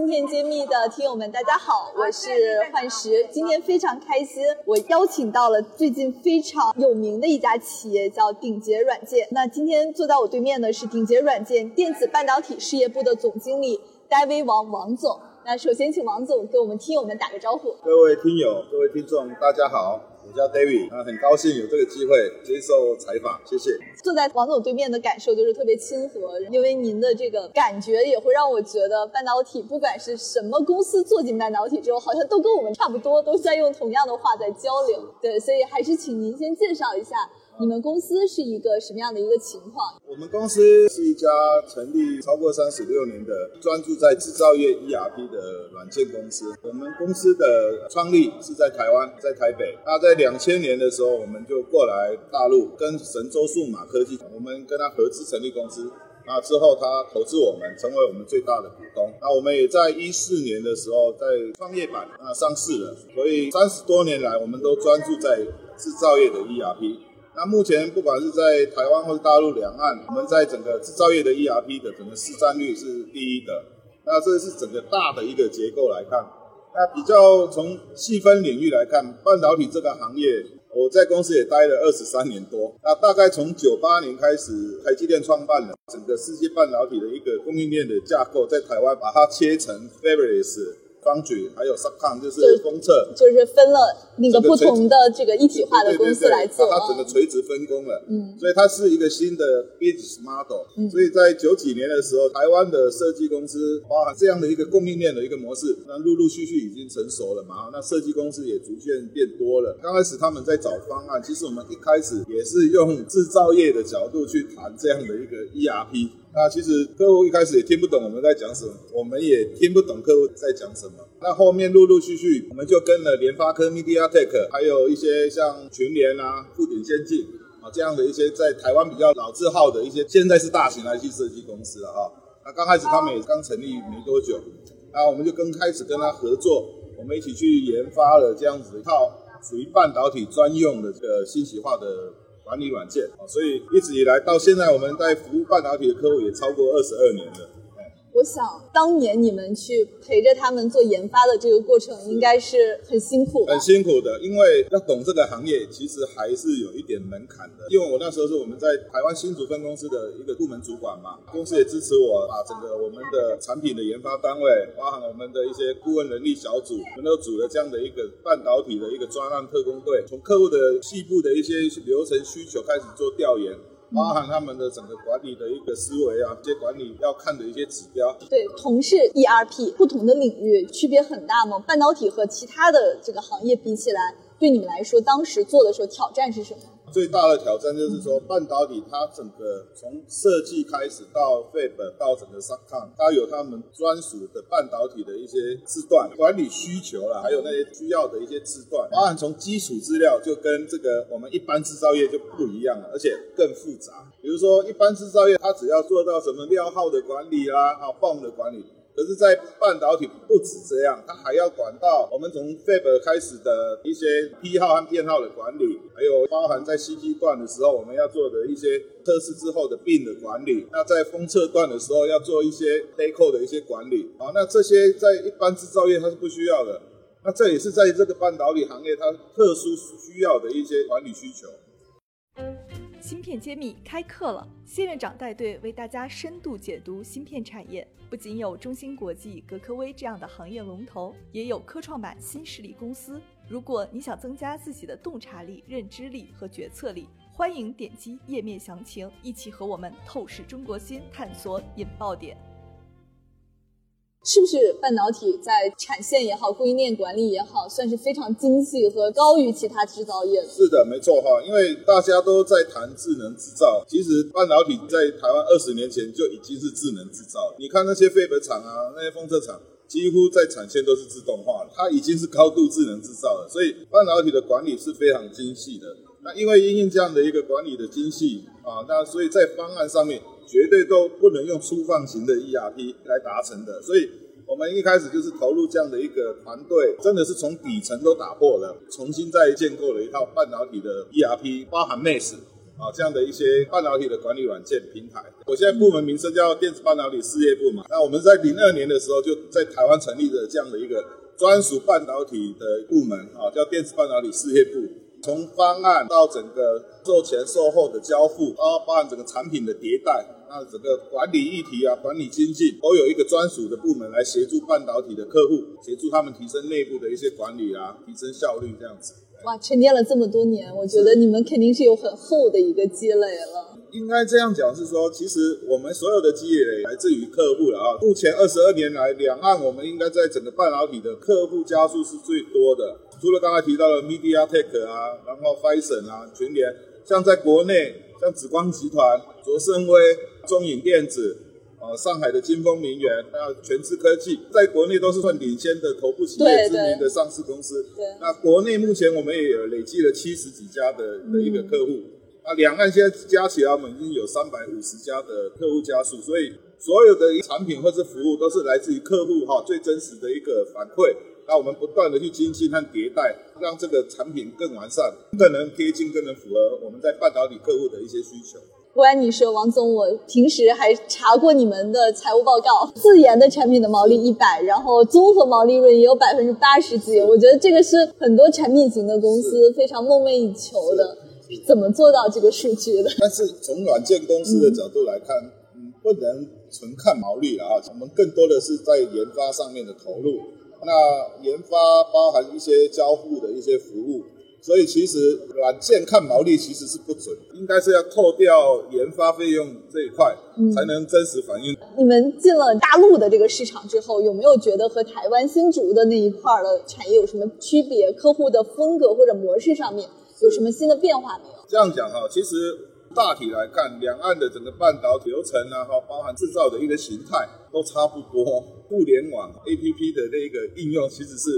芯片揭秘的听友们，大家好，我是幻石。今天非常开心，我邀请到了最近非常有名的一家企业，叫鼎杰软件。那今天坐在我对面的是鼎杰软件电子半导体事业部的总经理戴威王王总。那首先请王总给我们听友们打个招呼。各位听友，各位听众，大家好。我叫 David，啊，很高兴有这个机会接受采访，谢谢。坐在王总对面的感受就是特别亲和，因为您的这个感觉也会让我觉得半导体不管是什么公司做进半导体之后，好像都跟我们差不多，都在用同样的话在交流。对，所以还是请您先介绍一下。你们公司是一个什么样的一个情况？我们公司是一家成立超过三十六年的专注在制造业 ERP 的软件公司。我们公司的创立是在台湾，在台北。那在两千年的时候，我们就过来大陆，跟神州数码科技，我们跟他合资成立公司。那之后，他投资我们，成为我们最大的股东。那我们也在一四年的时候，在创业板啊上市了。所以三十多年来，我们都专注在制造业的 ERP。那目前不管是在台湾或者大陆两岸，我们在整个制造业的 ERP 的整个市占率是第一的。那这是整个大的一个结构来看。那比较从细分领域来看，半导体这个行业，我在公司也待了二十三年多。那大概从九八年开始，台积电创办了整个世界半导体的一个供应链的架构，在台湾把它切成 Fabless。方举还有 Subcon 就是公测，就是分了那个不同的这个一体化的公司来做，它整个垂直分工了。嗯，所以它是一个新的 business model。嗯，所以在九几年的时候，台湾的设计公司包含这样的一个供应链的一个模式，那陆陆续续已经成熟了嘛。那设计公司也逐渐变多了。刚开始他们在找方案，其实我们一开始也是用制造业的角度去谈这样的一个 ERP。那其实客户一开始也听不懂我们在讲什么，我们也听不懂客户在讲什么。那后面陆陆续续，我们就跟了联发科、MediaTek，还有一些像群联啊、富鼎先进啊这样的一些在台湾比较老字号的一些，现在是大型 IC 设计公司了哈。那刚开始他们也刚成立没多久，那我们就跟开始跟他合作，我们一起去研发了这样子一套属于半导体专用的这个信息化的。管理软件啊，所以一直以来到现在，我们在服务半导体的客户也超过二十二年了。我想当年你们去陪着他们做研发的这个过程，应该是很辛苦。很辛苦的，因为要懂这个行业，其实还是有一点门槛的。因为我那时候是我们在台湾新竹分公司的一个部门主管嘛，公司也支持我把整个我们的产品的研发单位，包含我们的一些顾问人力小组，我们都组了这样的一个半导体的一个专案特工队，从客户的细部的一些流程需求开始做调研。包含他们的整个管理的一个思维啊，这些管理要看的一些指标。对，同是 ERP，不同的领域区别很大吗？半导体和其他的这个行业比起来，对你们来说，当时做的时候挑战是什么？最大的挑战就是说，半导体它整个从设计开始到 Fab 到整个 Subcon，它有他们专属的半导体的一些字段管理需求了，还有那些需要的一些字段，包含从基础资料就跟这个我们一般制造业就不一样了，而且更复杂。比如说一般制造业，它只要做到什么料号的管理啊，啊泵的管理。可是，在半导体不止这样，它还要管到我们从 Fab 开始的一些批号和编号的管理，还有包含在 C 阶段的时候我们要做的一些测试之后的病的管理。那在封测段的时候要做一些 Deco 的一些管理。啊，那这些在一般制造业它是不需要的。那这也是在这个半导体行业它特殊需要的一些管理需求。芯片揭秘开课了，谢院长带队为大家深度解读芯片产业。不仅有中芯国际、格科微这样的行业龙头，也有科创板新势力公司。如果你想增加自己的洞察力、认知力和决策力，欢迎点击页面详情，一起和我们透视中国芯，探索引爆点。是不是半导体在产线也好，供应链管理也好，算是非常精细和高于其他制造业？是的，没错哈。因为大家都在谈智能制造，其实半导体在台湾二十年前就已经是智能制造。你看那些飞本厂啊，那些封测厂，几乎在产线都是自动化了，它已经是高度智能制造了。所以半导体的管理是非常精细的。那因为因应这样的一个管理的精细啊，那所以在方案上面绝对都不能用粗放型的 ERP 来达成的，所以我们一开始就是投入这样的一个团队，真的是从底层都打破了，重新再建构了一套半导体的 ERP，包含 MES 啊这样的一些半导体的管理软件平台。我现在部门名称叫电子半导体事业部嘛，那我们在零二年的时候就在台湾成立了这样的一个专属半导体的部门啊，叫电子半导体事业部。从方案到整个售前售后的交付，包包含整个产品的迭代，那整个管理议题啊、管理经济，都有一个专属的部门来协助半导体的客户，协助他们提升内部的一些管理啊，提升效率这样子。哇，沉淀了这么多年，我觉得你们肯定是有很厚的一个积累了。应该这样讲是说，其实我们所有的积累来自于客户了啊。目前二十二年来，两岸我们应该在整个半导体的客户加数是最多的。除了刚才提到的 MediaTek 啊，然后 f i s o n 啊，群联，像在国内，像紫光集团、卓胜威、中影电子，呃，上海的金风名源，还有全智科技，在国内都是算领先的头部企业知名的上市公司。对。那国内目前我们也有累计了七十几家的的一个客户，那两岸现在加起来我们已经有三百五十家的客户家数，所以所有的产品或是服务都是来自于客户哈最真实的一个反馈。那我们不断的去精进和迭代，让这个产品更完善，更能贴近，更能符合我们在半导体客户的一些需求。不瞒你说，王总，我平时还查过你们的财务报告，自研的产品的毛利一百，然后综合毛利润也有百分之八十几，我觉得这个是很多产品型的公司非常梦寐以求的。怎么做到这个数据的？但是从软件公司的角度来看，嗯，不能纯看毛利了啊，我们更多的是在研发上面的投入。那研发包含一些交互的一些服务，所以其实软件看毛利其实是不准，应该是要扣掉研发费用这一块，才能真实反映。你们进了大陆的这个市场之后，有没有觉得和台湾新竹的那一块的产业有什么区别？客户的风格或者模式上面有什么新的变化没有？这样讲哈，其实大体来看，两岸的整个半导体流程啊，哈，包含制造的一个形态都差不多。互联网 A P P 的那个应用其实是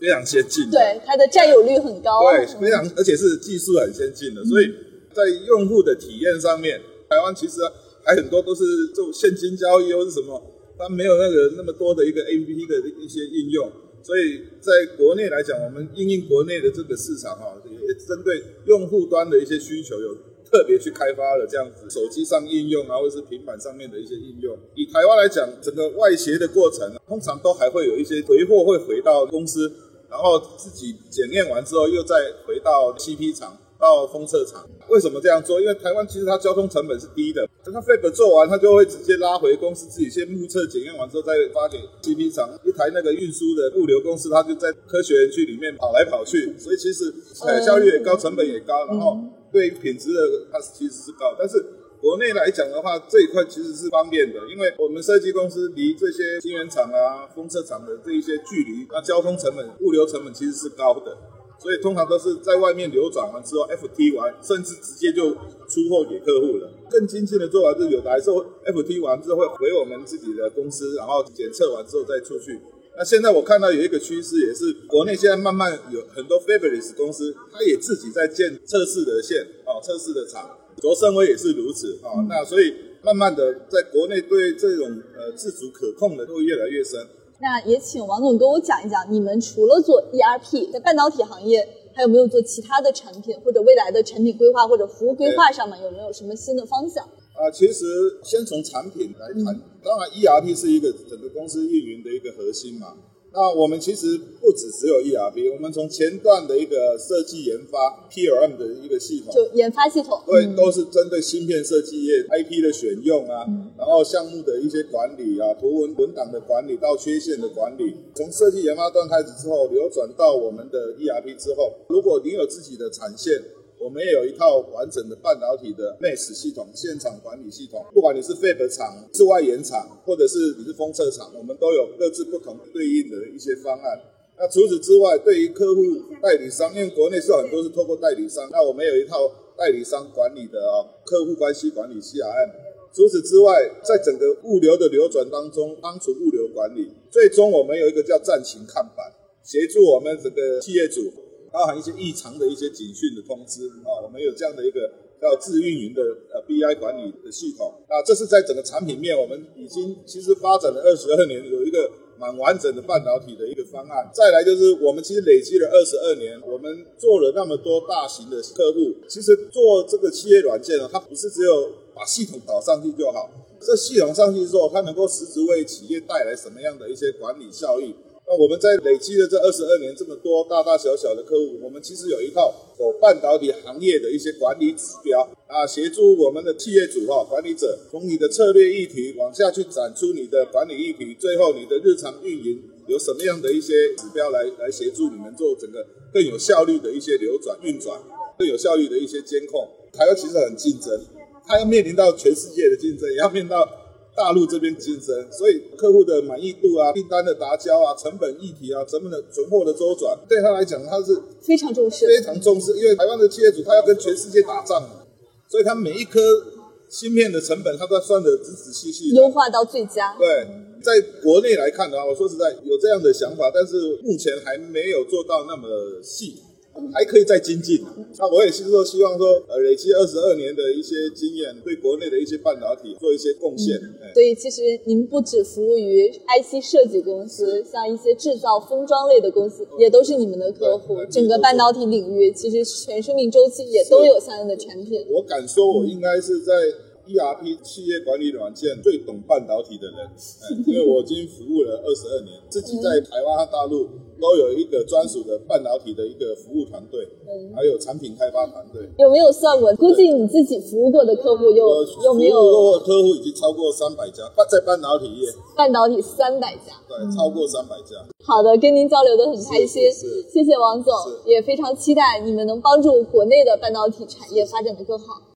非常先进的，对它的占有率很高，对，非常而且是技术很先进的，所以在用户的体验上面，台湾其实还很多都是做现金交易或是什么，它没有那个那么多的一个 A P P 的一些应用，所以在国内来讲，我们应用国内的这个市场哈，也针对用户端的一些需求有。特别去开发了这样子手机上应用啊，或者是平板上面的一些应用。以台湾来讲，整个外协的过程，通常都还会有一些回货会回到公司，然后自己检验完之后，又再回到 CP 厂、到封测厂。为什么这样做？因为台湾其实它交通成本是低的，等它 FAB 做完，他就会直接拉回公司自己先目测检验完之后，再发给 CP 厂。一台那个运输的物流公司，它就在科学园区里面跑来跑去，所以其实呃效率也高，成本也高，然后。对品质的它其实是高，但是国内来讲的话，这一块其实是方便的，因为我们设计公司离这些晶圆厂啊、封测厂的这一些距离，那交通成本、物流成本其实是高的，所以通常都是在外面流转完之后，FT 完，甚至直接就出货给客户了。更精进的做法是，有的还是 FT 完之后会回我们自己的公司，然后检测完之后再出去。那现在我看到有一个趋势，也是国内现在慢慢有很多 Fabulous 公司，它也自己在建测试的线啊，测试的厂。卓胜威也是如此啊。那所以慢慢的，在国内对这种呃自主可控的会越来越深。那也请王总跟我讲一讲，你们除了做 ERP，在半导体行业还有没有做其他的产品，或者未来的产品规划或者服务规划上面有没有什么新的方向？啊，其实先从产品来谈，当然 ERP 是一个整个公司运营的一个核心嘛。那我们其实不只只有 ERP，我们从前段的一个设计研发 PLM 的一个系统，就研发系统，对，都是针对芯片设计业 IP 的选用啊，然后项目的一些管理啊，图文文档的管理到缺陷的管理，从设计研发段开始之后，流转到我们的 ERP 之后，如果你有自己的产线。我们也有一套完整的半导体的 MES 系统，现场管理系统。不管你是 Fab 厂、是外延厂，或者是你是封测厂，我们都有各自不同对应的一些方案。那除此之外，对于客户代理商，因为国内是很多是透过代理商，那我们有一套代理商管理的啊客户关系管理 CRM。除此之外，在整个物流的流转当中，帮助物流管理。最终，我们有一个叫战情看板，协助我们整个企业主。包含一些异常的一些警讯的通知啊，我们有这样的一个叫自运营的呃 BI 管理的系统。那这是在整个产品面，我们已经其实发展了二十二年，有一个蛮完整的半导体的一个方案。再来就是我们其实累积了二十二年，我们做了那么多大型的客户，其实做这个企业软件呢，它不是只有把系统导上去就好。这系统上去之后，它能够实质为企业带来什么样的一些管理效益？那我们在累积了这二十二年这么多大大小小的客户，我们其实有一套走半导体行业的一些管理指标啊，协助我们的企业主哈管理者从你的策略议题往下去展出你的管理议题，最后你的日常运营有什么样的一些指标来来协助你们做整个更有效率的一些流转运转，更有效率的一些监控。台湾其实很竞争，它要面临到全世界的竞争，也要面临到。大陆这边竞争，所以客户的满意度啊、订单的达交啊、成本议题啊、成本的存货的周转，对他来讲他是非常重视，非常重视。因为台湾的企业主他要跟全世界打仗嘛，所以他每一颗芯片的成本他都要算得仔仔细细，优化到最佳。对，在国内来看的话，我说实在有这样的想法，但是目前还没有做到那么细。还可以再精进。那我也是说，希望说，呃，累积二十二年的一些经验，对国内的一些半导体做一些贡献。所以，其实您不只服务于 IC 设计公司，像一些制造封装类的公司，也都是你们的客户。整个半导体领域，其实全生命周期也都有相应的产品。我敢说，我应该是在 ERP 企业管理软件最懂半导体的人，因为我已经服务了二十二年，自己在台湾和大陆。都有一个专属的半导体的一个服务团队，嗯，还有产品开发团队。有没有算过？估计你自己服务过的客户有有没有？服务过客户已经超过三百家，在半导体业。半导体三百家。对，超过三百家。好的，跟您交流的很开心，谢谢王总，也非常期待你们能帮助国内的半导体产业发展的更好。